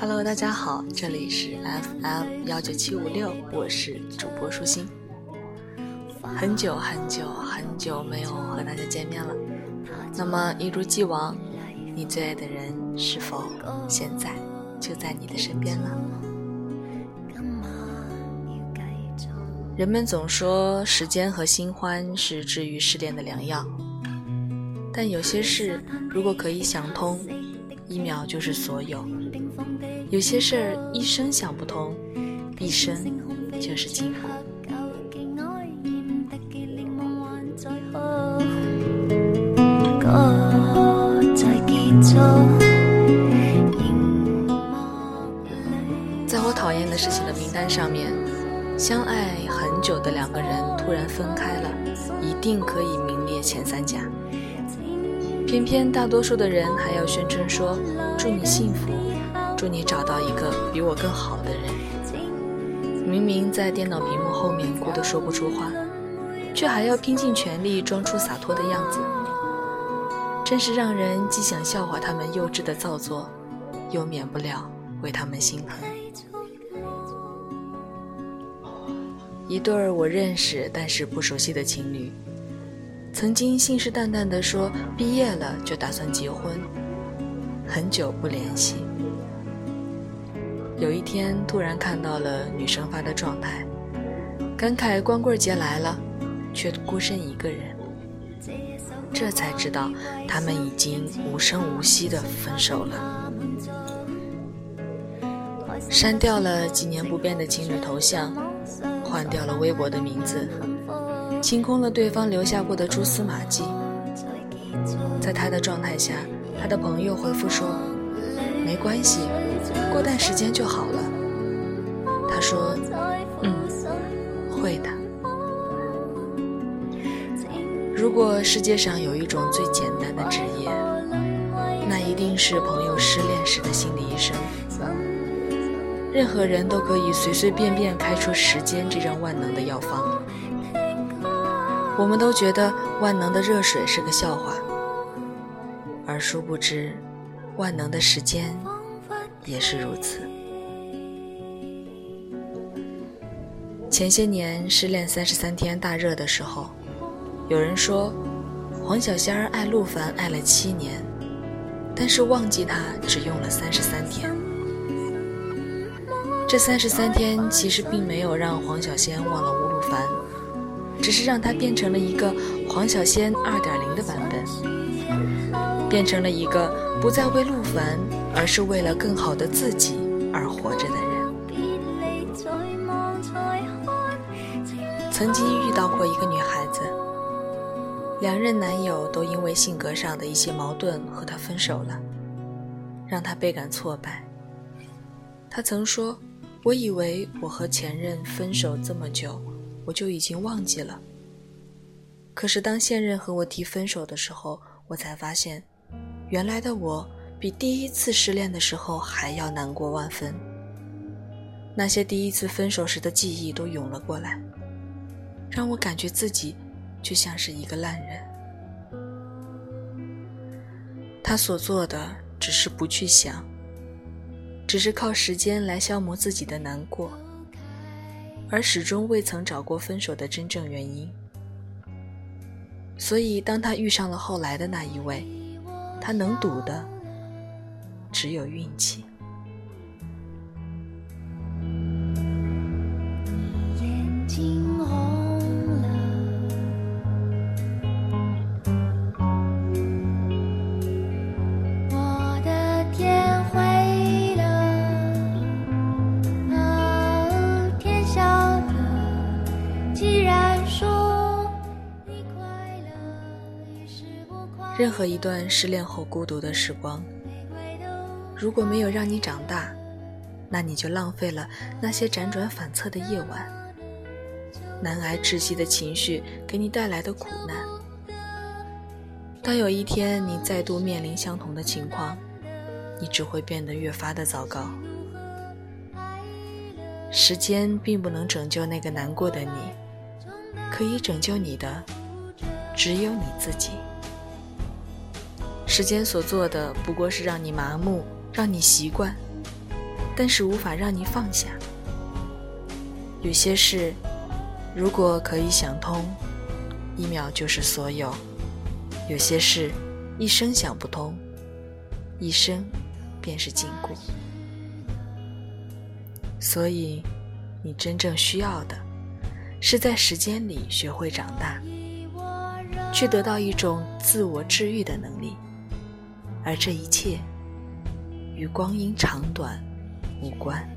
Hello，大家好，这里是 FM 幺九七五六，我是主播舒心。很久很久很久没有和大家见面了，那么一如既往，你最爱的人是否现在就在你的身边呢？人们总说时间和新欢是治愈失恋的良药，但有些事如果可以想通，一秒就是所有；有些事儿一生想不通，一生就是幸福。在我讨厌的事情的名单上面。相爱很久的两个人突然分开了，一定可以名列前三甲。偏偏大多数的人还要宣称说：“祝你幸福，祝你找到一个比我更好的人。”明明在电脑屏幕后面哭得说不出话，却还要拼尽全力装出洒脱的样子，真是让人既想笑话他们幼稚的造作，又免不了为他们心疼。一对儿我认识但是不熟悉的情侣，曾经信誓旦旦地说毕业了就打算结婚，很久不联系。有一天突然看到了女生发的状态，感慨光棍节来了，却孤身一个人。这才知道他们已经无声无息地分手了。删掉了几年不变的情侣头像。换掉了微博的名字，清空了对方留下过的蛛丝马迹。在他的状态下，他的朋友回复说：“没关系，过段时间就好了。”他说：“嗯，会的。”如果世界上有一种最简单的职业，那一定是朋友失恋时的心理医生。任何人都可以随随便便开出时间这张万能的药方。我们都觉得万能的热水是个笑话，而殊不知，万能的时间也是如此。前些年失恋三十三天大热的时候，有人说黄小仙儿爱陆凡爱了七年，但是忘记他只用了三十三天。这三十三天其实并没有让黄小仙忘了吴鲁凡，只是让他变成了一个黄小仙二点零的版本，变成了一个不再为陆凡，而是为了更好的自己而活着的人。曾经遇到过一个女孩子，两任男友都因为性格上的一些矛盾和她分手了，让她倍感挫败。她曾说。我以为我和前任分手这么久，我就已经忘记了。可是当现任和我提分手的时候，我才发现，原来的我比第一次失恋的时候还要难过万分。那些第一次分手时的记忆都涌了过来，让我感觉自己就像是一个烂人。他所做的只是不去想。只是靠时间来消磨自己的难过，而始终未曾找过分手的真正原因。所以，当他遇上了后来的那一位，他能赌的只有运气。任何一段失恋后孤独的时光，如果没有让你长大，那你就浪费了那些辗转反侧的夜晚，难挨窒息的情绪给你带来的苦难。当有一天你再度面临相同的情况，你只会变得越发的糟糕。时间并不能拯救那个难过的你，可以拯救你的只有你自己。时间所做的不过是让你麻木，让你习惯，但是无法让你放下。有些事，如果可以想通，一秒就是所有。有些事，一生想不通，一生便是禁锢。所以，你真正需要的，是在时间里学会长大，去得到一种自我治愈的能力，而这一切与光阴长短无关。